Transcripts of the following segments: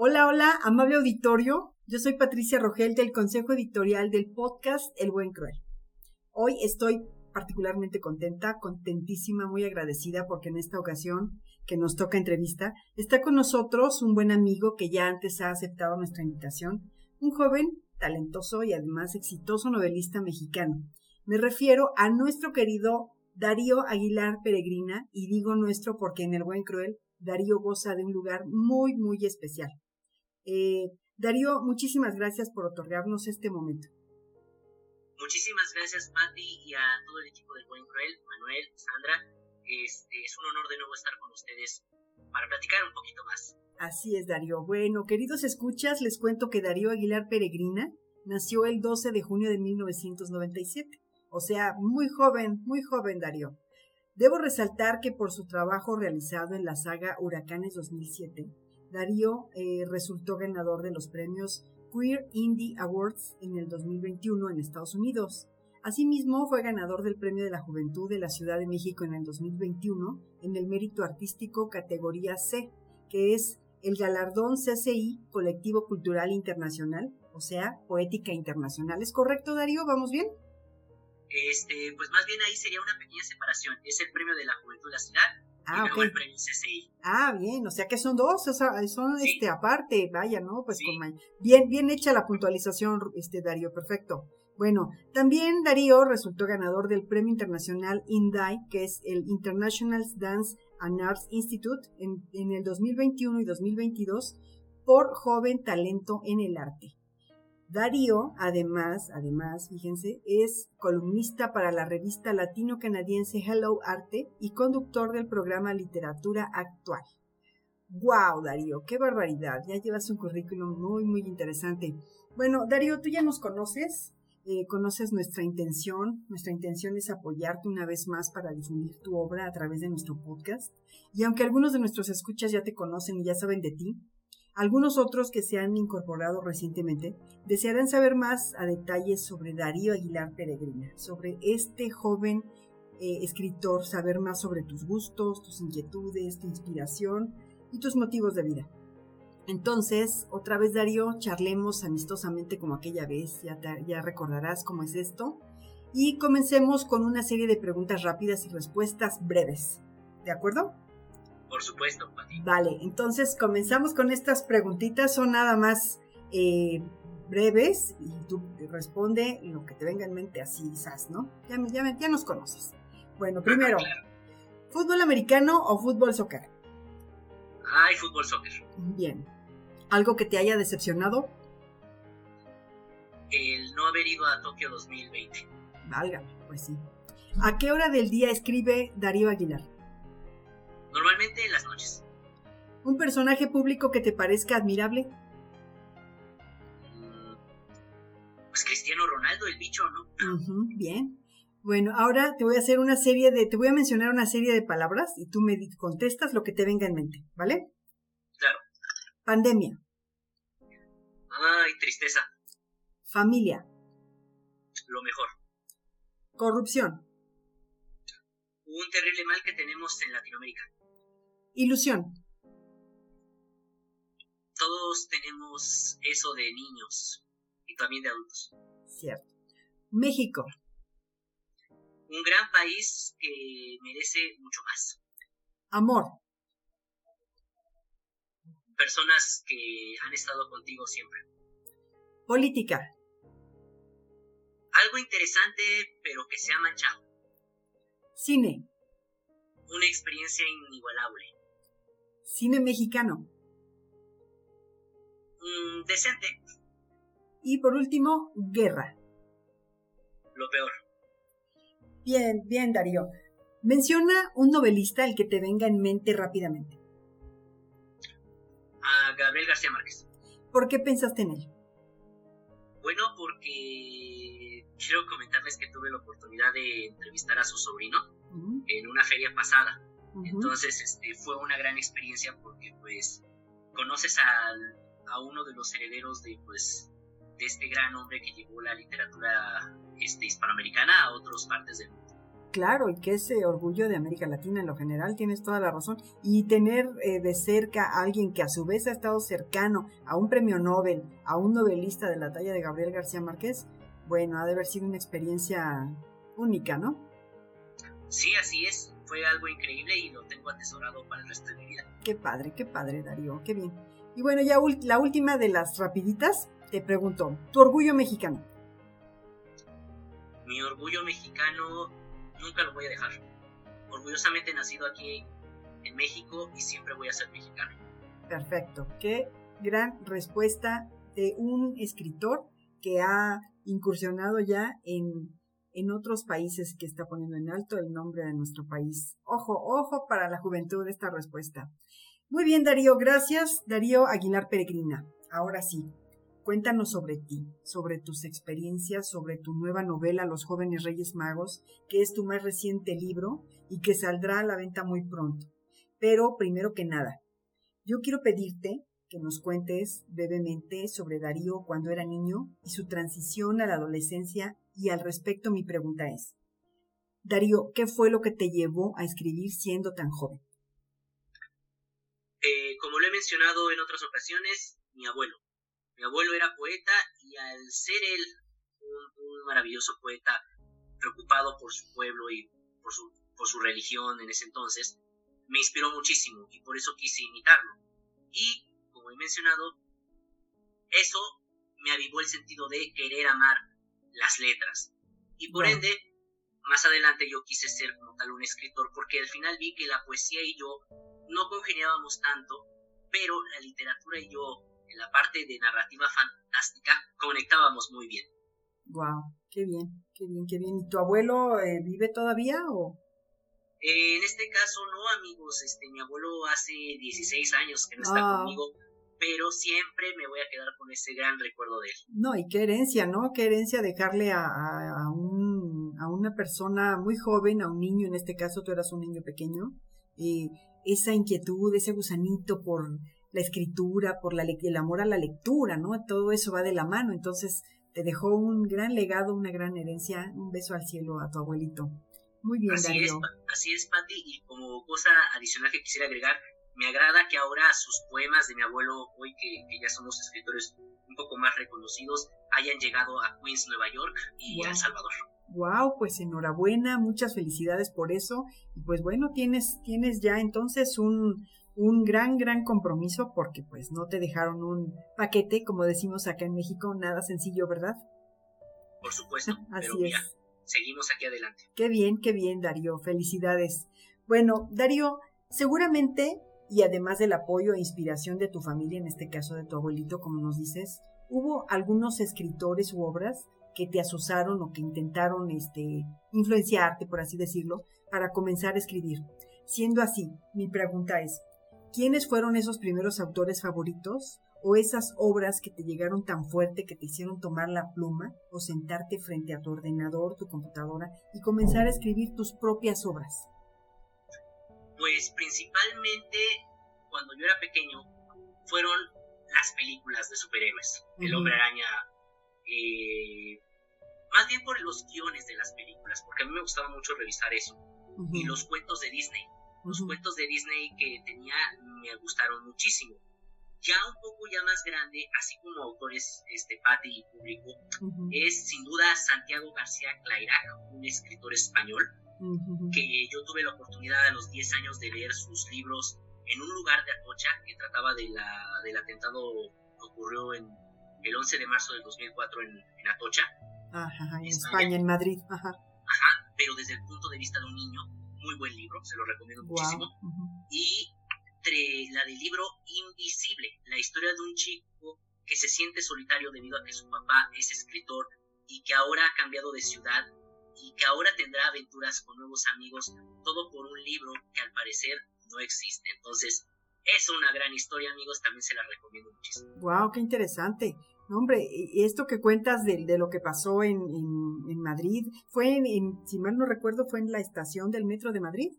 Hola, hola, amable auditorio. Yo soy Patricia Rogel del Consejo Editorial del podcast El Buen Cruel. Hoy estoy particularmente contenta, contentísima, muy agradecida porque en esta ocasión que nos toca entrevista está con nosotros un buen amigo que ya antes ha aceptado nuestra invitación, un joven talentoso y además exitoso novelista mexicano. Me refiero a nuestro querido Darío Aguilar Peregrina y digo nuestro porque en El Buen Cruel Darío goza de un lugar muy, muy especial. Eh, Darío, muchísimas gracias por otorgarnos este momento. Muchísimas gracias, Patti, y a todo el equipo del Buen Cruel, Manuel, Sandra. Este, es un honor de nuevo estar con ustedes para platicar un poquito más. Así es, Darío. Bueno, queridos escuchas, les cuento que Darío Aguilar Peregrina nació el 12 de junio de 1997. O sea, muy joven, muy joven, Darío. Debo resaltar que por su trabajo realizado en la saga Huracanes 2007, Darío eh, resultó ganador de los premios Queer Indie Awards en el 2021 en Estados Unidos. Asimismo, fue ganador del Premio de la Juventud de la Ciudad de México en el 2021 en el mérito artístico categoría C, que es el galardón CCI Colectivo Cultural Internacional, o sea, Poética Internacional. ¿Es correcto, Darío? ¿Vamos bien? Este, pues más bien ahí sería una pequeña separación. Es el premio de la juventud de la ciudad Ah, el premio CCI. Ah, bien, o sea que son dos, o sea, son este aparte, vaya, ¿no? Pues bien, bien hecha la puntualización, este Darío, perfecto. Bueno, también Darío resultó ganador del Premio Internacional INDAI, que es el International Dance and Arts Institute, en, en el 2021 y 2022, por joven talento en el arte. Darío, además, además, fíjense, es columnista para la revista latino-canadiense Hello Arte y conductor del programa Literatura Actual. ¡Wow, Darío! ¡Qué barbaridad! Ya llevas un currículum muy, muy interesante. Bueno, Darío, tú ya nos conoces, eh, conoces nuestra intención. Nuestra intención es apoyarte una vez más para difundir tu obra a través de nuestro podcast. Y aunque algunos de nuestros escuchas ya te conocen y ya saben de ti, algunos otros que se han incorporado recientemente desearán saber más a detalles sobre Darío Aguilar Peregrina, sobre este joven eh, escritor, saber más sobre tus gustos, tus inquietudes, tu inspiración y tus motivos de vida. Entonces, otra vez Darío, charlemos amistosamente como aquella vez, ya, ya recordarás cómo es esto, y comencemos con una serie de preguntas rápidas y respuestas breves. ¿De acuerdo? Por supuesto, Pati. Vale, entonces comenzamos con estas preguntitas, son nada más eh, breves y tú responde lo que te venga en mente así, quizás, ¿no? Ya, ya, ya nos conoces. Bueno, primero, ¿fútbol americano o fútbol soccer? Ay, fútbol soccer. Bien. ¿Algo que te haya decepcionado? El no haber ido a Tokio 2020. Válgame, pues sí. ¿A qué hora del día escribe Darío Aguilar? Normalmente en las noches. ¿Un personaje público que te parezca admirable? Mm, pues Cristiano Ronaldo, el bicho, ¿no? bien. Bueno, ahora te voy a hacer una serie de, te voy a mencionar una serie de palabras y tú me contestas lo que te venga en mente, ¿vale? Claro. Pandemia. Ay, tristeza. Familia. Lo mejor. Corrupción. Un terrible mal que tenemos en Latinoamérica. Ilusión. Todos tenemos eso de niños y también de adultos. Cierto. México. Un gran país que merece mucho más. Amor. Personas que han estado contigo siempre. Política. Algo interesante, pero que se ha manchado. Cine. Una experiencia inigualable. Cine mexicano. Mm, decente. Y por último, guerra. Lo peor. Bien, bien, Darío. Menciona un novelista el que te venga en mente rápidamente. A Gabriel García Márquez. ¿Por qué pensaste en él? Bueno, porque quiero comentarles que tuve la oportunidad de entrevistar a su sobrino en una feria pasada. Entonces, este, fue una gran experiencia porque, pues, conoces a uno de los herederos de, pues, de este gran hombre que llevó la literatura este, hispanoamericana a otras partes del mundo. Claro, y que ese orgullo de América Latina en lo general, tienes toda la razón. Y tener eh, de cerca a alguien que a su vez ha estado cercano a un premio Nobel, a un novelista de la talla de Gabriel García Márquez, bueno, ha de haber sido una experiencia única, ¿no? Sí, así es. Fue algo increíble y lo tengo atesorado para el resto de mi vida. Qué padre, qué padre, Darío, qué bien. Y bueno, ya la última de las rapiditas, te pregunto, ¿tu orgullo mexicano? Mi orgullo mexicano nunca lo voy a dejar. Orgullosamente nacido aquí en México y siempre voy a ser mexicano. Perfecto. Qué gran respuesta de un escritor que ha incursionado ya en, en otros países que está poniendo en alto el nombre de nuestro país. Ojo, ojo para la juventud esta respuesta. Muy bien, Darío, gracias. Darío Aguilar Peregrina. Ahora sí, Cuéntanos sobre ti, sobre tus experiencias, sobre tu nueva novela Los jóvenes Reyes Magos, que es tu más reciente libro y que saldrá a la venta muy pronto. Pero primero que nada, yo quiero pedirte que nos cuentes brevemente sobre Darío cuando era niño y su transición a la adolescencia y al respecto mi pregunta es, Darío, ¿qué fue lo que te llevó a escribir siendo tan joven? Eh, como lo he mencionado en otras ocasiones, mi abuelo. Mi abuelo era poeta y al ser él un, maravilloso poeta preocupado por su pueblo y por su, por su religión en ese entonces, me inspiró muchísimo y por eso quise imitarlo. Y, como he mencionado, eso me avivó el sentido de querer amar las letras. Y por ende, más adelante yo quise ser como tal un escritor porque al final vi que la poesía y yo no congeniábamos tanto, pero la literatura y yo en la parte de narrativa fantástica conectábamos muy bien. Wow, qué bien, qué bien, qué bien. ¿Y tu abuelo eh, vive todavía o? Eh, en este caso no, amigos. Este, mi abuelo hace 16 años que no está ah. conmigo, pero siempre me voy a quedar con ese gran recuerdo de él. No, y qué herencia, ¿no? Qué herencia dejarle a, a, un, a una persona muy joven, a un niño, en este caso tú eras un niño pequeño, y esa inquietud, ese gusanito por la escritura, por la, el amor a la lectura, ¿no? Todo eso va de la mano. Entonces, te dejó un gran legado, una gran herencia. Un beso al cielo a tu abuelito. Muy bien, así Es, así es, Patti. Y como cosa adicional que quisiera agregar, me agrada que ahora sus poemas de mi abuelo, hoy que, ya somos escritores un poco más reconocidos, hayan llegado a Queens, Nueva York y a El Salvador. Wow, pues enhorabuena, muchas felicidades por eso. Y pues bueno, tienes, tienes ya entonces un, un gran, gran compromiso porque pues no te dejaron un paquete, como decimos acá en México, nada sencillo, ¿verdad? Por supuesto. Así es. seguimos aquí adelante. Qué bien, qué bien, Darío. Felicidades. Bueno, Darío, seguramente, y además del apoyo e inspiración de tu familia, en este caso de tu abuelito, como nos dices, hubo algunos escritores u obras que te asusaron o que intentaron este, influenciarte, por así decirlo, para comenzar a escribir. Siendo así, mi pregunta es, ¿Quiénes fueron esos primeros autores favoritos? ¿O esas obras que te llegaron tan fuerte que te hicieron tomar la pluma o sentarte frente a tu ordenador, tu computadora y comenzar a escribir tus propias obras? Pues principalmente cuando yo era pequeño fueron las películas de superhéroes. El hombre araña, eh, más bien por los guiones de las películas, porque a mí me gustaba mucho revisar eso. Y los cuentos de Disney los cuentos de Disney que tenía me gustaron muchísimo. Ya un poco ya más grande, así como autores este Patti y público, es sin duda Santiago García Clairac, un escritor español, que yo tuve la oportunidad a los 10 años de leer sus libros en un lugar de Atocha que trataba de la, del atentado que ocurrió en el 11 de marzo del 2004 en, en Atocha. Ajá, en España, en Madrid. Ajá. Ajá, pero desde el punto de vista de un niño muy buen libro, se lo recomiendo muchísimo. Y la del libro Invisible, la historia de un chico que se siente solitario debido a que su papá es escritor y que ahora ha cambiado de ciudad y que ahora tendrá aventuras con nuevos amigos, todo por un libro que al parecer no existe. Entonces, es una gran historia, amigos, también se la recomiendo muchísimo. Wow, qué interesante hombre, esto que cuentas de, de lo que pasó en, en, Madrid, fue en, si mal no recuerdo, fue en la estación del metro de Madrid.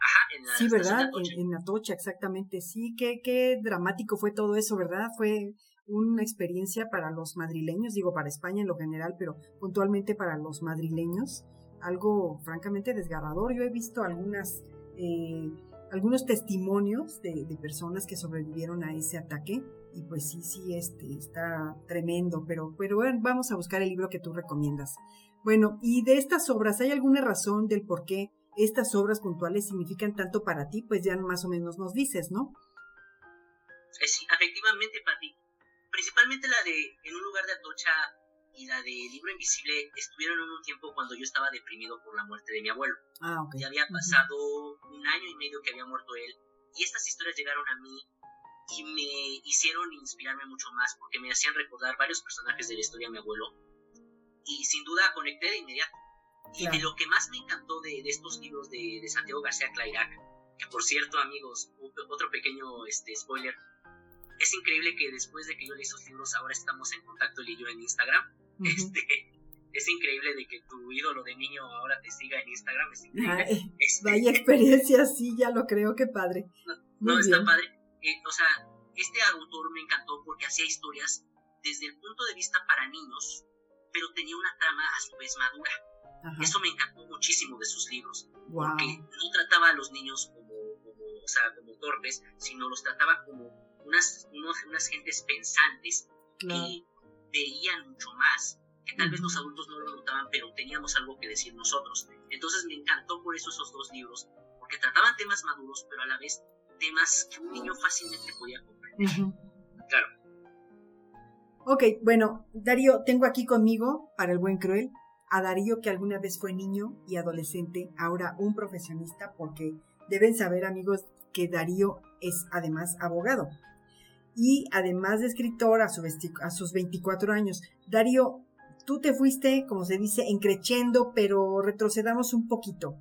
Ajá, en la Sí, ¿verdad? En, Atocha, exactamente. Sí, qué, qué dramático fue todo eso, ¿verdad? Fue una experiencia para los madrileños, digo para España en lo general, pero puntualmente para los madrileños, algo francamente desgarrador. Yo he visto algunas, eh, algunos testimonios de, personas que sobrevivieron a ese ataque y pues sí, sí, este, está tremendo, pero, pero bueno, vamos a buscar el libro que tú recomiendas. Bueno, y de estas obras, ¿hay alguna razón del por qué estas obras puntuales significan tanto para ti? Pues ya más o menos nos dices, ¿no? Sí, efectivamente, para ti. Principalmente la de En un lugar de Atocha y la de Libro Invisible estuvieron en un tiempo cuando yo estaba deprimido por la muerte de mi abuelo. Ah, ok. Ya había pasado un año y medio que había muerto él y estas historias llegaron a mí y me hicieron inspirarme mucho más porque me hacían recordar varios personajes de la historia de mi abuelo y sin duda conecté de inmediato. Y de lo que más me encantó de, estos libros de, Santiago García Clairac, que por cierto amigos, otro pequeño este, spoiler, es increíble que después de que yo leí esos libros ahora estamos en contacto él y yo en Instagram. Este, es increíble de que tu ídolo de niño ahora te siga en Instagram. Es. Este, vaya experiencia, sí, ya lo creo, qué padre. No, está padre. Eh, o sea, este autor me encantó porque hacía historias desde el punto de vista para niños, pero tenía una trama a su vez madura. Eso me encantó muchísimo de sus libros, porque no trataba a los niños como, o sea, como torpes, sino los trataba como unas, unas gentes pensantes que veían mucho más, que tal vez los adultos no lo notaban, pero teníamos algo que decir nosotros. Entonces me encantó por eso esos dos libros, porque trataban temas maduros, pero a la vez temas que un niño fácilmente podía comprender. Claro. Ok, bueno, Darío, tengo aquí conmigo, para el buen cruel, a Darío que alguna vez fue niño y adolescente, ahora un profesionista, porque deben saber amigos que Darío es además abogado y además de escritor a, sus 24 años. Darío, tú te fuiste, como se dice, encrechendo, pero retrocedamos un poquito.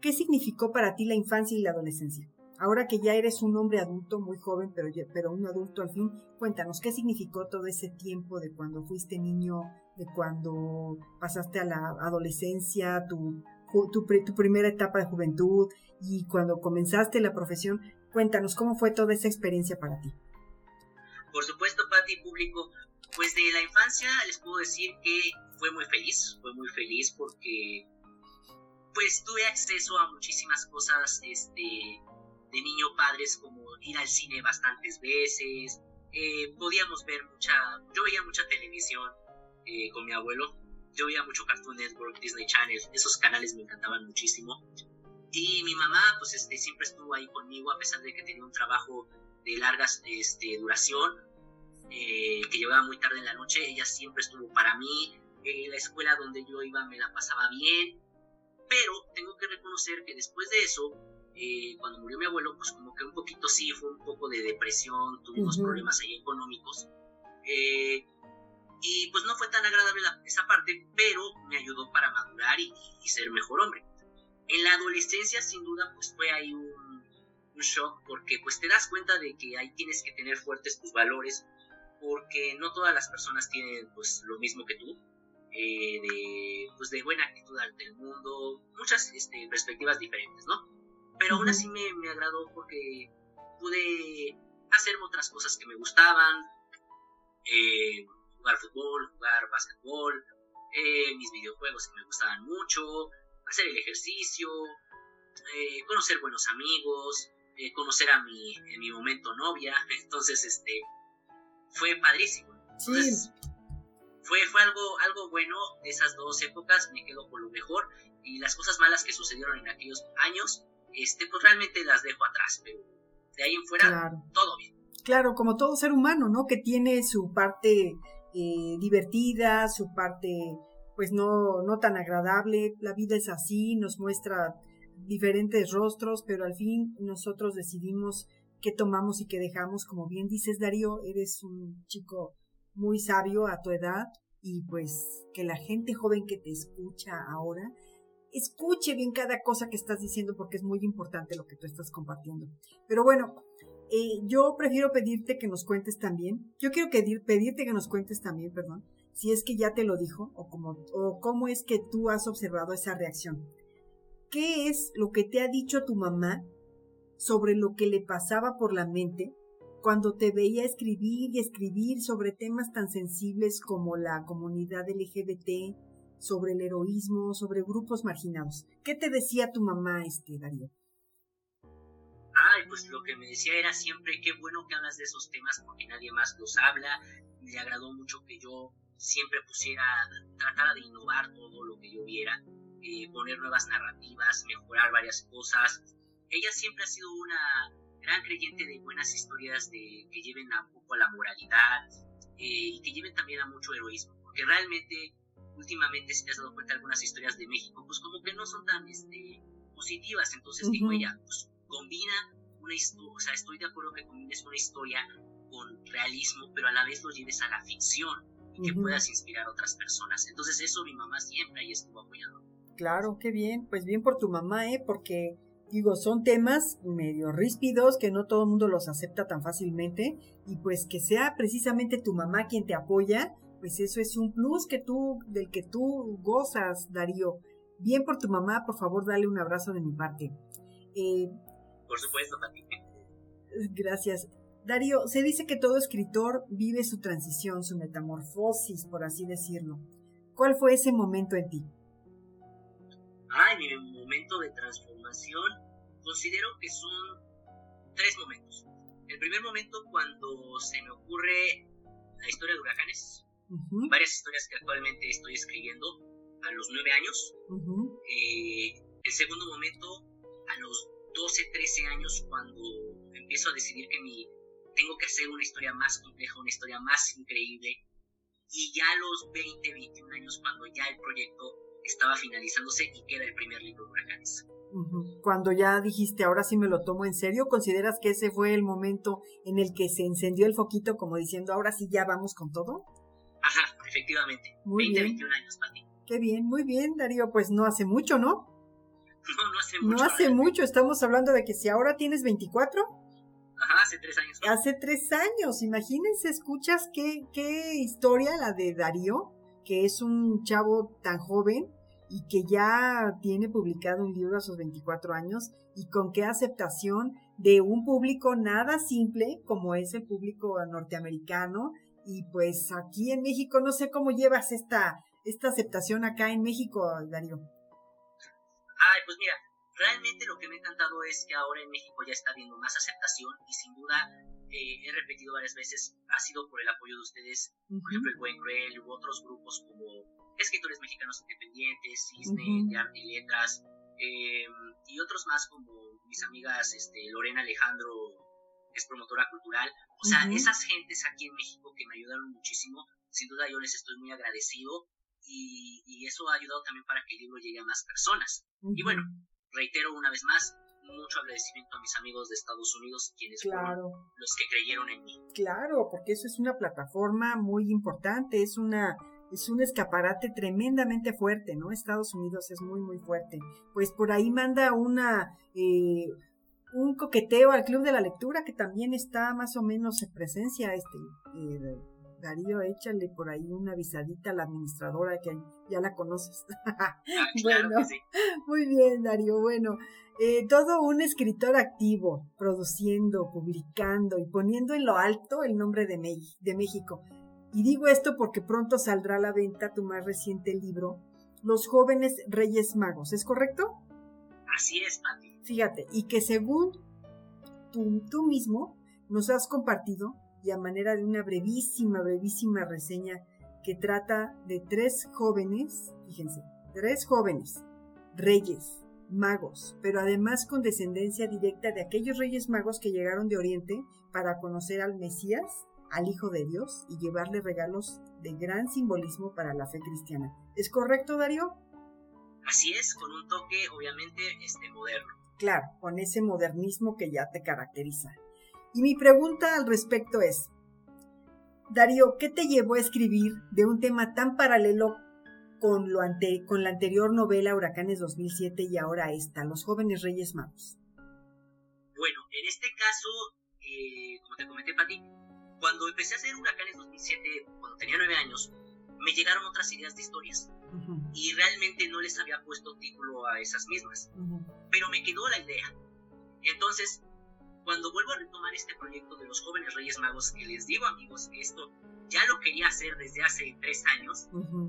¿Qué significó para ti la infancia y la adolescencia? Ahora que ya eres un hombre adulto, muy joven, pero, pero un adulto al fin, cuéntanos, ¿qué significó todo ese tiempo de cuando fuiste niño, de cuando pasaste a la adolescencia, tu, tu, tu primera etapa de juventud y cuando comenzaste la profesión? Cuéntanos, ¿cómo fue toda esa experiencia para ti? Por supuesto, Pati, público, pues de la infancia les puedo decir que fue muy feliz, fue muy feliz porque pues tuve acceso a muchísimas cosas este, de niño padres como ir al cine bastantes veces, eh, podíamos ver mucha, yo veía mucha televisión eh, con mi abuelo, yo veía mucho Cartoon Network, Disney Channel, esos canales me encantaban muchísimo. Y mi mamá, pues este, siempre estuvo ahí conmigo, a pesar de que tenía un trabajo de larga este, duración, eh, que llegaba muy tarde en la noche, ella siempre estuvo para mí, en la escuela donde yo iba me la pasaba bien, pero tengo que reconocer que después de eso, eh, cuando murió mi abuelo, pues como que un poquito sí, fue un poco de depresión, tuvimos problemas ahí económicos, eh, y pues no fue tan agradable esa parte, pero me ayudó para madurar y, y, ser mejor hombre. En la adolescencia, sin duda, pues fue ahí un un shock porque pues te das cuenta de que ahí tienes que tener fuertes tus valores porque no todas las personas tienen pues lo mismo que tú eh, de pues de buena actitud ante el mundo muchas este, perspectivas diferentes no pero aún así me, me, agradó porque pude hacer otras cosas que me gustaban eh, jugar fútbol jugar básquetbol eh, mis videojuegos que me gustaban mucho hacer el ejercicio conocer buenos amigos eh, conocer a mi, en mi momento novia, entonces este fue padrísimo. fue, fue algo, algo bueno de esas dos épocas, me quedo con lo mejor y las cosas malas que sucedieron en aquellos años, este, pues realmente las dejo atrás, pero de ahí en fuera todo bien. Claro, como todo ser humano, ¿no? Que tiene su parte eh, divertida, su parte pues no, no tan agradable, la vida es así, nos muestra diferentes rostros, pero al fin nosotros decidimos qué tomamos y qué dejamos. Como bien dices, Darío, eres un chico muy sabio a tu edad y pues que la gente joven que te escucha ahora escuche bien cada cosa que estás diciendo porque es muy importante lo que tú estás compartiendo. Pero bueno, eh, yo prefiero pedirte que nos cuentes también, yo quiero pedirte que nos cuentes también, perdón, si es que ya te lo dijo o, como, o cómo es que tú has observado esa reacción. ¿Qué es lo que te ha dicho tu mamá sobre lo que le pasaba por la mente cuando te veía escribir y escribir sobre temas tan sensibles como la comunidad LGBT, sobre el heroísmo, sobre grupos marginados. ¿Qué te decía tu mamá, este Darío? Ay, pues lo que me decía era siempre, qué bueno que hablas de esos temas porque nadie más los habla. Me agradó mucho que yo siempre pusiera, tratara de innovar todo lo que yo viera, eh, poner nuevas narrativas, mejorar varias cosas. Ella siempre ha sido una gran creyente de buenas historias de, que lleven a un poco a la moralidad eh, y que lleven también a mucho heroísmo, porque realmente últimamente si te has dado cuenta algunas historias de México, pues como que no son tan este, positivas, entonces digo ella, pues combina una historia, o sea, estoy de acuerdo que combines una historia con realismo, pero a la vez lo lleves a la ficción y que puedas inspirar a otras personas. Entonces eso mi mamá siempre ahí estuvo apoyando. Claro, qué bien, pues bien por tu mamá, ¿eh? Porque digo, son temas medio ríspidos que no todo el mundo los acepta tan fácilmente y pues que sea precisamente tu mamá quien te apoya, pues eso es un plus que tú del que tú gozas, Darío. Bien por tu mamá, por favor, dale un abrazo de mi parte. Eh, por supuesto, también. Gracias. Darío, se dice que todo escritor vive su transición, su metamorfosis, por así decirlo. ¿Cuál fue ese momento en ti? Ay, mi momento de transformación, considero que son tres momentos. El primer momento cuando se me ocurre la historia de huracanes, varias historias que actualmente estoy escribiendo a los nueve años. Eh, el segundo momento a los 12, 13 años cuando empiezo a decidir que mi, tengo que hacer una historia más compleja, una historia más increíble. Y ya a los 20, 21 años cuando ya el proyecto estaba finalizándose y queda el primer libro de Huracanes. Cuando ya dijiste, ahora sí me lo tomo en serio, ¿consideras que ese fue el momento en el que se encendió el foquito como diciendo, ahora sí ya vamos con todo? Ajá, efectivamente. Muy 20, bien. 21 años, Pati. Qué bien, muy bien, Darío. Pues no hace mucho, ¿no? No, no hace mucho. No hace mucho. Estamos hablando de que si ahora tienes 24. Ajá, hace tres años. Hace tres años. Imagínense, escuchas qué, qué historia la de Darío, que es un chavo tan joven y que ya tiene publicado un libro a sus 24 años y con qué aceptación de un público nada simple como es el público norteamericano y pues aquí en México no sé cómo llevas esta esta aceptación acá en México, Darío. Ay, pues mira, realmente lo que me ha encantado es que ahora en México ya está habiendo más aceptación y sin duda eh, he repetido varias veces, ha sido por el apoyo de ustedes, por ejemplo el Buen Cruel u otros grupos como escritores mexicanos independientes, Cisne, de arte y letras, em, y otros más como mis amigas este, Lorena Alejandro, que es promotora cultural. O sea, esas gentes aquí en México que me ayudaron muchísimo, sin duda yo les estoy muy agradecido y, eso ha ayudado también para que el libro llegue a más personas. Y bueno, reitero una vez más, mucho agradecimiento a mis amigos de Estados Unidos, quienes fueron los que creyeron en mí. Claro, porque eso es una plataforma muy importante, es una es un escaparate tremendamente fuerte, ¿no? Estados Unidos es muy, muy fuerte. Pues por ahí manda una, eh, un coqueteo al Club de la Lectura, que también está más o menos en presencia, este, eh, Darío, échale por ahí una avisadita a la administradora que ya la conoces. Ah, bueno, muy bien, Darío. Bueno, eh, todo un escritor activo, produciendo, publicando y poniendo en lo alto el nombre de, de México. Y digo esto porque pronto saldrá a la venta tu más reciente libro, Los jóvenes Reyes Magos, ¿es correcto? Así es, Pati. Fíjate, y que según tú, tú mismo nos has compartido, y a manera de una brevísima, brevísima reseña que trata de tres jóvenes, fíjense, tres jóvenes, reyes, magos, pero además con descendencia directa de aquellos reyes magos que llegaron de Oriente para conocer al Mesías al Hijo de Dios y llevarle regalos de gran simbolismo para la fe cristiana. ¿Es correcto, Darío? Así es, con un toque obviamente este, moderno. Claro, con ese modernismo que ya te caracteriza. Y mi pregunta al respecto es, Darío, ¿qué te llevó a escribir de un tema tan paralelo con, lo ante, con la anterior novela Huracanes 2007 y ahora esta, Los jóvenes Reyes Magos? Bueno, en este caso, eh, como te comenté, Pati, cuando empecé a hacer Huracanes 2007, cuando tenía nueve años, me llegaron otras ideas de historias. Y realmente no les había puesto título a esas mismas. Pero me quedó la idea. Entonces, cuando vuelvo a retomar este proyecto de los jóvenes Reyes Magos, que les digo amigos esto ya lo quería hacer desde hace tres años,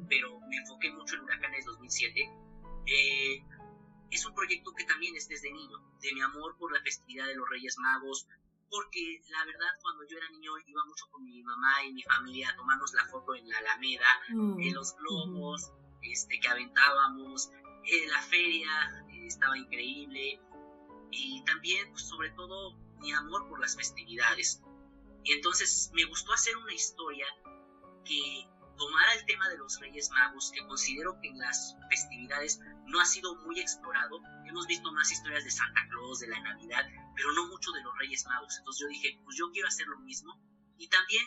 pero me enfoqué mucho en Huracanes 2007. Eh, es un proyecto que también es desde niño, de mi amor por la festividad de los Reyes Magos, porque la verdad cuando yo era niño iba mucho con mi mamá y mi familia a tomarnos la foto en la Alameda, mm, en los globos este, que aventábamos, en la feria eh, estaba increíble y también pues, sobre todo mi amor por las festividades. Y entonces me gustó hacer una historia que tomara el tema de los Reyes Magos, que considero que en las festividades no ha sido muy explorado. Hemos visto más historias de Santa Claus, de la Navidad, pero no mucho de los Reyes Magos. Entonces yo dije, pues yo quiero hacer lo mismo. Y también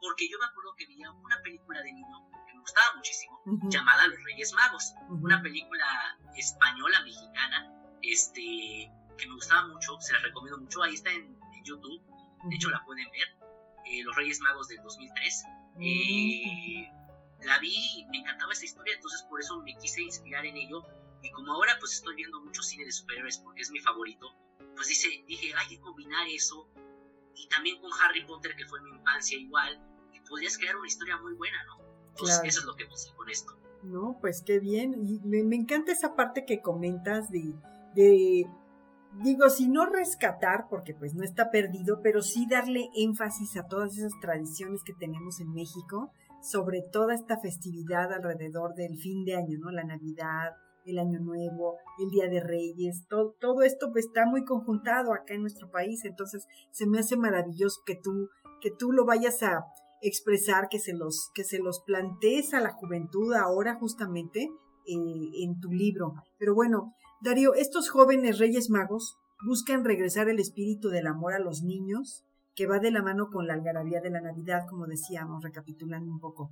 porque yo me acuerdo que veía una película de niño que me gustaba muchísimo, llamada Los Reyes Magos, una película española, mexicana, este, que me gustaba mucho, se la recomiendo mucho, ahí está en, YouTube, de hecho la pueden ver, eh, Los Reyes Magos del 2003. Eh, la vi y me encantaba esa historia, entonces por eso me quise inspirar en ello. Y como ahora pues estoy viendo mucho cine de superhéroes porque es mi favorito, pues dice, dije, hay que combinar eso y también con Harry Potter, que fue mi infancia igual, y podrías crear una historia muy buena, ¿no? Entonces eso es lo que pensé con esto. No, pues qué bien. Y me, me encanta esa parte que comentas de, de digo, si no rescatar, porque pues no está perdido, pero sí darle énfasis a todas esas tradiciones que tenemos en México, sobre toda esta festividad alrededor del fin de año, ¿no? La Navidad, el Año Nuevo, el Día de Reyes, todo, todo esto pues está muy conjuntado acá en nuestro país, entonces se me hace maravilloso que tú, que tú lo vayas a expresar, que se los, que se los plantees a la juventud ahora justamente eh, en tu libro. Pero bueno, Darío, estos jóvenes reyes magos buscan regresar el espíritu del amor a los niños, que va de la mano con la algarabía de la Navidad, como decíamos, recapitulando un poco.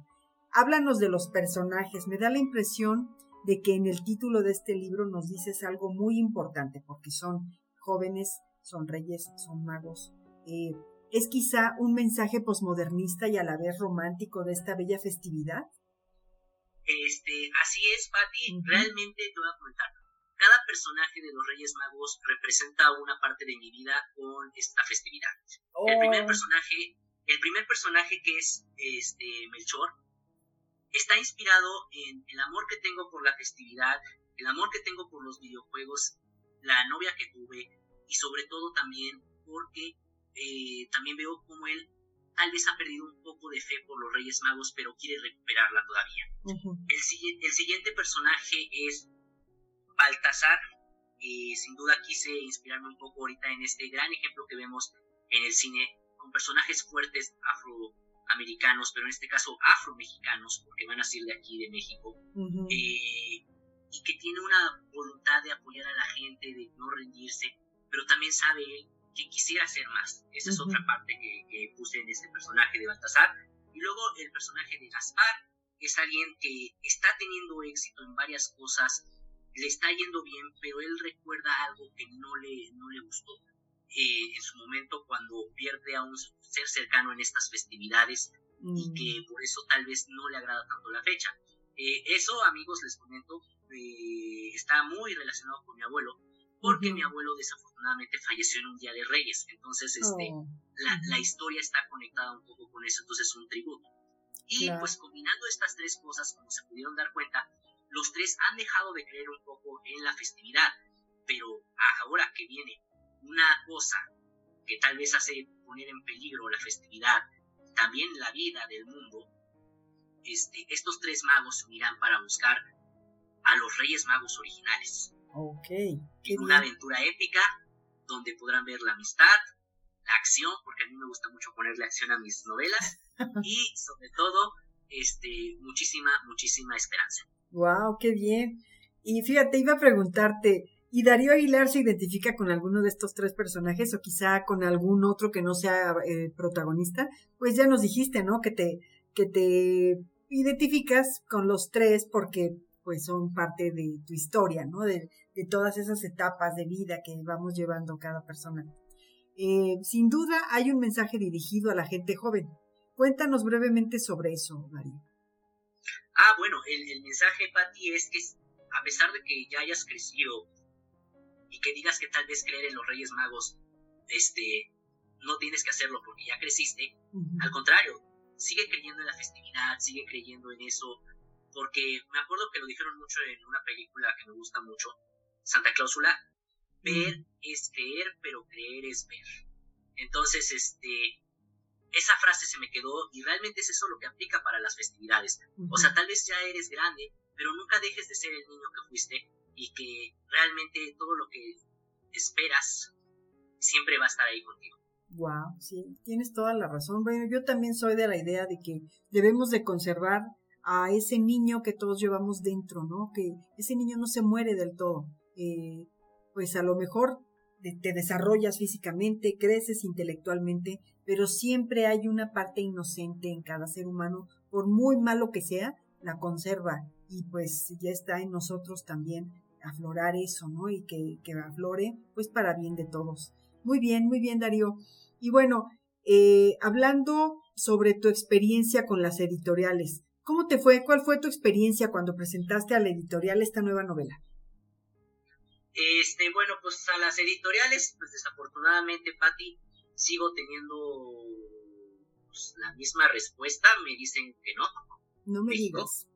Háblanos de los personajes. Me da la impresión de que en el título de este libro nos dices algo muy importante, porque son jóvenes, son reyes, son magos. Eh, ¿Es quizá un mensaje posmodernista y a la vez romántico de esta bella festividad? Este, así es, Patti. Realmente te voy a comentar cada personaje de los Reyes Magos representa una parte de mi vida con esta festividad. El primer oh. personaje, el primer personaje que es este Melchor, está inspirado en el amor que tengo por la festividad, el amor que tengo por los videojuegos, la novia que tuve y sobre todo también porque eh, también veo como él tal vez ha perdido un poco de fe por los Reyes Magos, pero quiere recuperarla todavía. el, el siguiente personaje es Baltasar, y sin duda quise inspirarme un poco ahorita en este gran ejemplo que vemos en el cine con personajes fuertes afroamericanos, pero en este caso afromexicanos, porque van a ser de aquí, de México, eh, y que tiene una voluntad de apoyar a la gente, de no rendirse, pero también sabe él que quisiera hacer más. Esa es otra parte que, que, puse en este personaje de Baltasar. Y luego el personaje de Gaspar, es alguien que está teniendo éxito en varias cosas, le está yendo bien, pero él recuerda algo que no le, no le gustó eh, en su momento cuando pierde a un ser cercano en estas festividades y mm. que por eso tal vez no le agrada tanto la fecha. Eh, eso, amigos, les comento, eh, está muy relacionado con mi abuelo, porque mi abuelo desafortunadamente falleció en un día de Reyes, entonces este, oh. la, la, historia está conectada un poco con eso, entonces es un tributo. Y pues combinando estas tres cosas, como se pudieron dar cuenta, los tres han dejado de creer un poco en la festividad, pero ahora que viene una cosa que tal vez hace poner en peligro la festividad, también la vida del mundo, este, estos tres magos se unirán para buscar a los Reyes Magos originales. Ok. En una aventura épica donde podrán ver la amistad, la acción, porque a mí me gusta mucho ponerle acción a mis novelas, y sobre todo, este, muchísima, muchísima esperanza. Wow, qué bien. Y fíjate, iba a preguntarte, ¿y Darío Aguilar se identifica con alguno de estos tres personajes o quizá con algún otro que no sea eh, protagonista? Pues ya nos dijiste, ¿no? Que te, que te identificas con los tres porque pues son parte de tu historia, ¿no? De, todas esas etapas de vida que vamos llevando cada persona. Eh, sin duda hay un mensaje dirigido a la gente joven. Cuéntanos brevemente sobre eso, Darío. Ah, bueno, el, mensaje, Patti, es que a pesar de que ya hayas crecido y que digas que tal vez creer en los Reyes Magos, este, no tienes que hacerlo porque ya creciste. Al contrario, sigue creyendo en la festividad, sigue creyendo en eso, porque me acuerdo que lo dijeron mucho en una película que me gusta mucho, Santa Cláusula, ver es creer, pero creer es ver. Entonces, este, esa frase se me quedó y realmente es eso lo que aplica para las festividades. O sea, tal vez ya eres grande, pero nunca dejes de ser el niño que fuiste y que realmente todo lo que esperas siempre va a estar ahí contigo. Wow, sí, tienes toda la razón. Bueno, yo también soy de la idea de que debemos de conservar a ese niño que todos llevamos dentro, ¿no? Que ese niño no se muere del todo. Eh, pues a lo mejor te desarrollas físicamente, creces intelectualmente, pero siempre hay una parte inocente en cada ser humano, por muy malo que sea, la conserva y pues ya está en nosotros también aflorar eso, ¿no? Y que, que aflore pues para bien de todos. Muy bien, muy bien Darío. Y bueno, eh, hablando sobre tu experiencia con las editoriales, ¿cómo te fue? ¿Cuál fue tu experiencia cuando presentaste a la editorial esta nueva novela? Este, bueno, pues a las editoriales, pues desafortunadamente, Patti, sigo teniendo pues, la misma respuesta, me dicen que no. No me digas.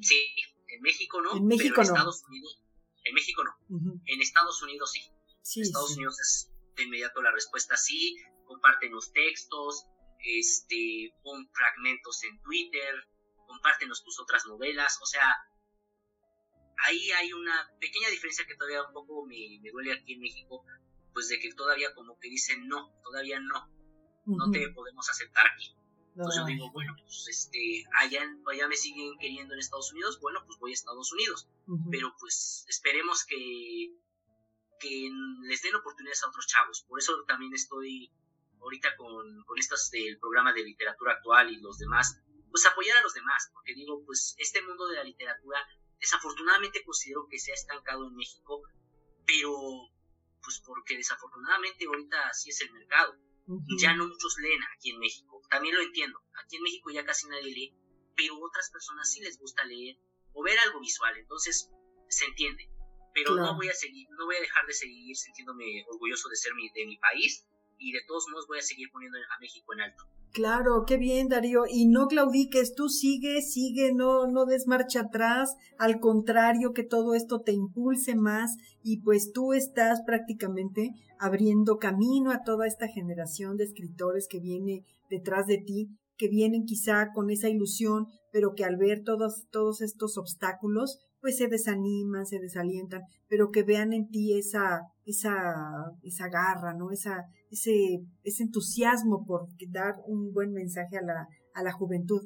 Sí, en México no, en México pero en Estados Unidos, en México no, en Estados Unidos sí. sí en Estados Unidos es de inmediato la respuesta sí, comparten los textos, este, pon fragmentos en Twitter, compártenos tus otras novelas, o sea, ahí hay una pequeña diferencia que todavía un poco me, duele aquí en México, pues de que todavía como que dicen no, todavía no, no te podemos aceptar aquí. Entonces yo digo, bueno, pues este, allá, allá me siguen queriendo en Estados Unidos, bueno, pues voy a Estados Unidos. Pero pues esperemos que, que les den oportunidades a otros chavos. Por eso también estoy ahorita con, con estas del programa de literatura actual y los demás, pues apoyar a los demás, porque digo, pues este mundo de la literatura desafortunadamente considero que se ha estancado en México, pero pues porque desafortunadamente ahorita así es el mercado. Ya no muchos leen aquí en México, también lo entiendo, aquí en México ya casi nadie lee, pero otras personas sí les gusta leer o ver algo visual, entonces se entiende. Pero no voy a seguir, no voy a dejar de seguir sintiéndome orgulloso de ser mi, de mi país y de todos modos voy a seguir poniendo a México en alto. Claro, qué bien, Darío. Y no claudiques, tú sigue, sigue, no, no des marcha atrás. Al contrario, que todo esto te impulse más y pues tú estás prácticamente abriendo camino a toda esta generación de escritores que viene detrás de ti, que vienen quizá con esa ilusión, pero que al ver todos, todos estos obstáculos, pues se desaniman, se desalientan, pero que vean en ti esa, esa, esa garra, ¿no? Esa, ese, ese entusiasmo por dar un buen mensaje a la, a la juventud.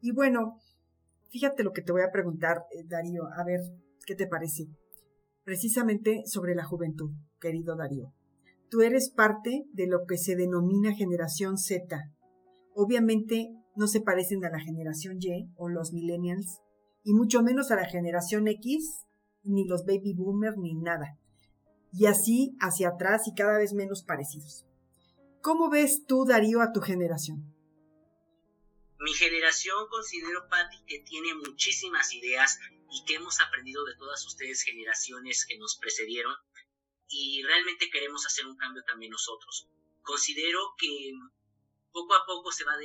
Y bueno, fíjate lo que te voy a preguntar, eh, Darío, a ver qué te parece. Precisamente sobre la juventud, querido Darío. Tú eres parte de lo que se denomina generación Z. Obviamente no se parecen a la generación Y o los millennials, y mucho menos a la generación X, ni los baby boomers, ni nada. Y así hacia atrás y cada vez menos parecidos. ¿Cómo ves tú, Darío, a tu generación? Mi generación considero, Patti, que tiene muchísimas ideas y que hemos aprendido de todas ustedes generaciones que nos precedieron y realmente queremos hacer un cambio también nosotros. Considero que poco a poco se va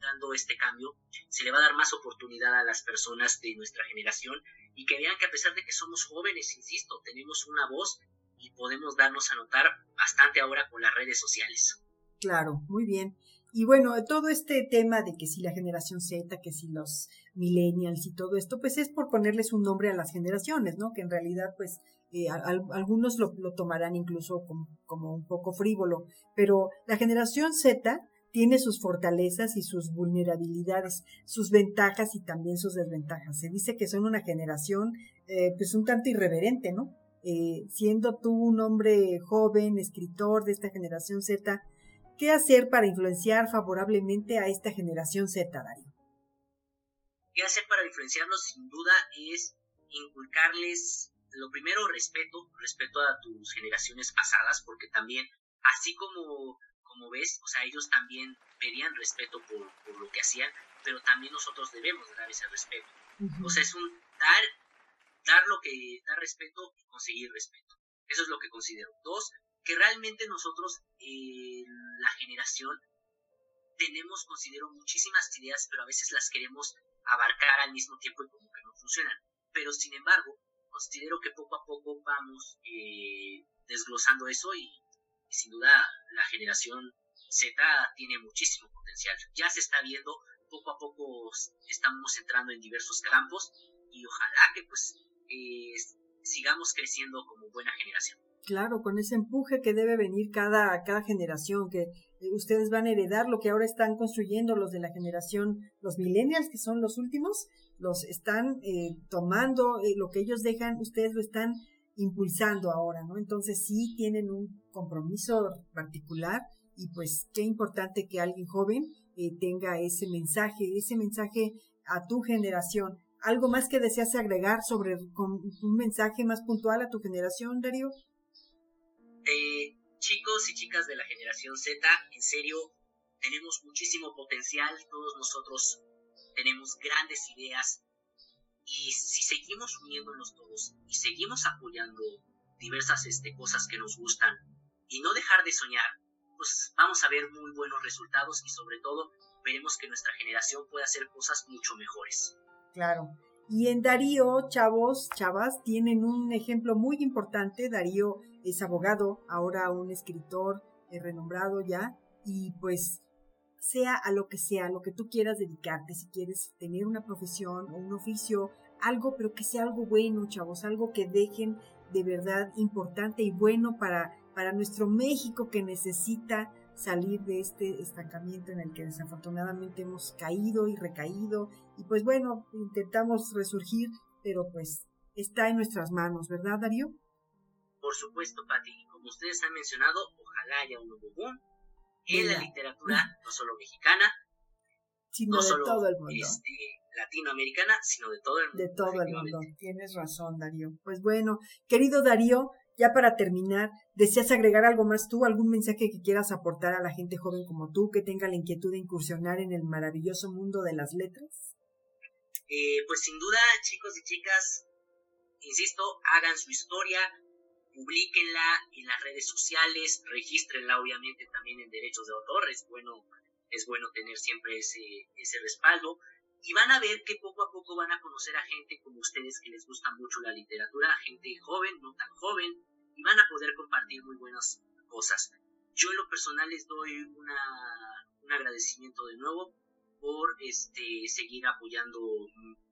dando este cambio, se le va a dar más oportunidad a las personas de nuestra generación y que vean que a pesar de que somos jóvenes, insisto, tenemos una voz y podemos darnos a notar bastante ahora con las redes sociales. Claro, muy bien. Y bueno, todo este tema de que si la generación Z, que si los millennials y todo esto, pues es por ponerles un nombre a las generaciones, ¿no? Que en realidad, pues, eh, algunos lo, tomarán incluso como, como, un poco frívolo, pero la generación Z tiene sus fortalezas y sus vulnerabilidades, sus ventajas y también sus desventajas. Se dice que son una generación eh, pues un tanto irreverente, ¿no? Eh, siendo tú un hombre joven, escritor de esta generación Z, ¿qué hacer para influenciar favorablemente a esta generación Z, Darío? ¿Qué hacer para influenciarlos? Sin duda es inculcarles, lo primero, respeto, respeto a tus generaciones pasadas, porque también, así como como ves, o sea, ellos también pedían respeto por, lo que hacían, pero también nosotros debemos dar ese respeto. O sea, es un dar, dar lo que, dar respeto y conseguir respeto. Eso es lo que considero. Dos, que realmente nosotros, eh, la generación, tenemos, considero, muchísimas ideas, pero a veces las queremos abarcar al mismo tiempo y como que no funcionan. Pero sin embargo, considero que poco a poco vamos eh, desglosando eso y, sin duda la generación Z tiene muchísimo potencial. Ya se está viendo, poco a poco estamos entrando en diversos campos y ojalá que pues eh, sigamos creciendo como buena generación. Claro, con ese empuje que debe venir cada, cada generación, que eh, ustedes van a heredar lo que ahora están construyendo los de la generación, los millennials, que son los últimos, los están eh, tomando, eh, lo que ellos dejan, ustedes lo están impulsando ahora, ¿no? Entonces sí tienen un compromiso particular y pues qué importante que alguien joven tenga ese mensaje, ese mensaje a tu generación. ¿Algo más que deseas agregar sobre un mensaje más puntual a tu generación, Darío? Eh, chicos y chicas de la generación Z, en serio, tenemos muchísimo potencial, todos nosotros tenemos grandes ideas y si seguimos uniéndonos todos y seguimos apoyando diversas este, cosas que nos gustan y no dejar de soñar, pues vamos a ver muy buenos resultados y sobre todo veremos que nuestra generación puede hacer cosas mucho mejores. Claro. Y en Darío, chavos, chavas, tienen un ejemplo muy importante. Darío es abogado, ahora un escritor eh, renombrado ya, y pues sea a lo que sea, lo que tú quieras dedicarte, si quieres tener una profesión o un oficio, algo, pero que sea algo bueno, chavos, algo que dejen de verdad importante y bueno para, para nuestro México que necesita salir de este estancamiento en el que desafortunadamente hemos caído y recaído. Y pues bueno, intentamos resurgir, pero pues está en nuestras manos, ¿verdad, Darío? Por supuesto, Pati. Como ustedes han mencionado, ojalá haya un nuevo boom en la literatura, no solo mexicana, sino de todo el mundo. Este, latinoamericana, sino de todo el mundo. De todo el mundo. Tienes razón, Darío. Pues bueno, querido Darío, ya para terminar, ¿deseas agregar algo más tú, algún mensaje que quieras aportar a la gente joven como tú que tenga la inquietud de incursionar en el maravilloso mundo de las letras? Eh, pues sin duda, chicos y chicas, insisto, hagan su historia, publiquenla en las redes sociales, regístrenla obviamente también en derechos de autor, es bueno, es bueno tener siempre ese, ese respaldo y van a ver que poco a poco van a conocer a gente como ustedes que les gusta mucho la literatura, gente joven, no tan joven, y van a poder compartir muy buenas cosas. Yo en lo personal les doy una, un agradecimiento de nuevo por este, seguir apoyando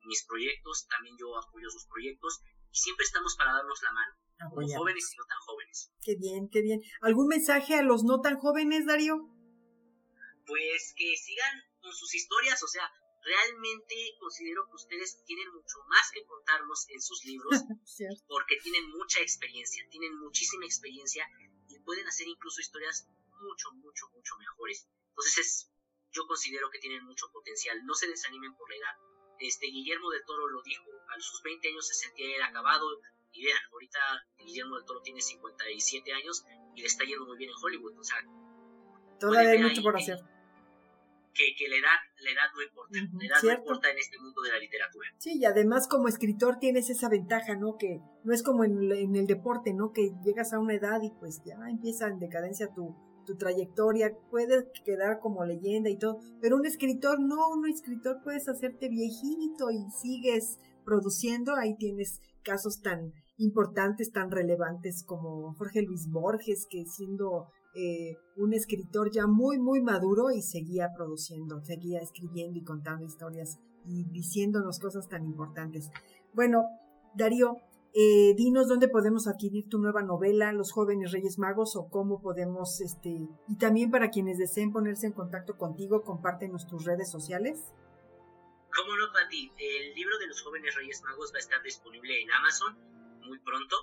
mis proyectos, también yo apoyo sus proyectos y siempre estamos para darnos la mano, como jóvenes y no tan jóvenes. Qué bien, qué bien. ¿Algún mensaje a los no tan jóvenes, Darío? Pues que sigan con sus historias, o sea, realmente considero que ustedes tienen mucho más que contarnos en sus libros porque tienen mucha experiencia, tienen muchísima experiencia y pueden hacer incluso historias mucho, mucho, mucho mejores. Entonces yo considero que tienen mucho potencial, no se desanimen por la edad. Este Guillermo del Toro lo dijo, a sus 20 años se sentía él acabado y vean, ahorita Guillermo del Toro tiene 57 años y le está yendo muy bien en Hollywood, o sea, todavía hay mucho por hacer que, la, edad, la edad no importa, la edad no importa en este mundo de la literatura. Sí, y además como escritor tienes esa ventaja, ¿no? Que no es como en, en el deporte, ¿no? Que llegas a una edad y pues ya empieza en decadencia tu, tu trayectoria, puedes quedar como leyenda y todo, pero un escritor no, un escritor puedes hacerte viejito y sigues produciendo, ahí tienes casos tan importantes, tan relevantes como Jorge Luis Borges, que siendo eh, un escritor ya muy, muy maduro y seguía produciendo, seguía escribiendo y contando historias y diciéndonos cosas tan importantes. Bueno, Darío, eh, dinos dónde podemos adquirir tu nueva novela, Los jóvenes Reyes Magos, o cómo podemos, este, y también para quienes deseen ponerse en contacto contigo, compártenos tus redes sociales. ¿Cómo no, Pati? El libro de los jóvenes Reyes Magos va a estar disponible en Amazon muy pronto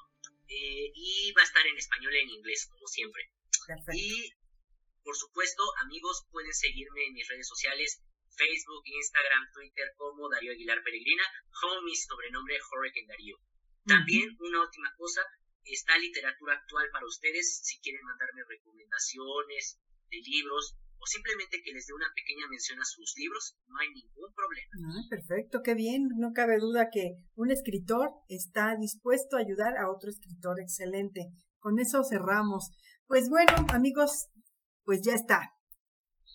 eh, y va a estar en español y en inglés, como siempre. Y, por supuesto, amigos, pueden seguirme en mis redes sociales, Facebook, Instagram, Twitter, como Darío Aguilar Peregrina, o mi sobrenombre Hurricane Darío. También, una última cosa, está literatura actual para ustedes, si quieren mandarme recomendaciones de libros, o simplemente que les dé una pequeña mención a sus libros, no hay ningún problema. Ah, perfecto, qué bien. No cabe duda que un escritor está dispuesto a ayudar a otro escritor excelente. Con eso cerramos. Pues bueno, amigos, pues ya está.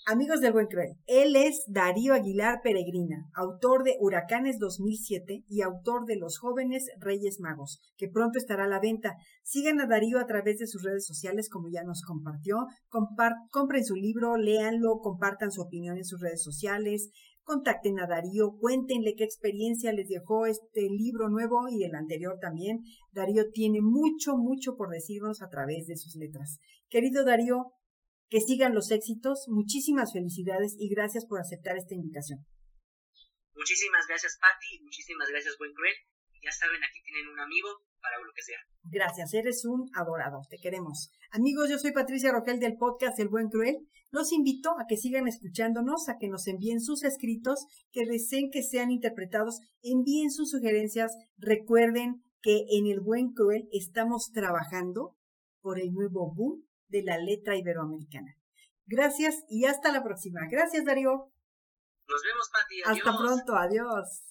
Amigos del Buen Cruel, él es Darío Aguilar Peregrina, autor de Huracanes 2007 y autor de Los Jóvenes Reyes Magos, que pronto estará a la venta. Sigan a Darío a través de sus redes sociales, como ya nos compartió. compren su libro, léanlo, compartan su opinión en sus redes sociales. Contacten a Darío, cuéntenle qué experiencia les dejó este libro nuevo y el anterior también. Darío tiene mucho, mucho por decirnos a través de sus letras. Querido Darío, que sigan los éxitos. Muchísimas felicidades y gracias por aceptar esta invitación. Muchísimas gracias, Patti. Muchísimas gracias, Buen Cruel. Ya saben, aquí tienen un amigo para lo que sea. Gracias, eres un adorado, te queremos. Amigos, yo soy Patricia Roquel del podcast El Buen Cruel. Los invito a que sigan escuchándonos, a que nos envíen sus escritos, que deseen que sean interpretados, envíen sus sugerencias. Recuerden que en El Buen Cruel estamos trabajando por el nuevo boom de la letra iberoamericana. Gracias y hasta la próxima. Gracias, Darío. Nos vemos, Pati. Hasta pronto. Adiós.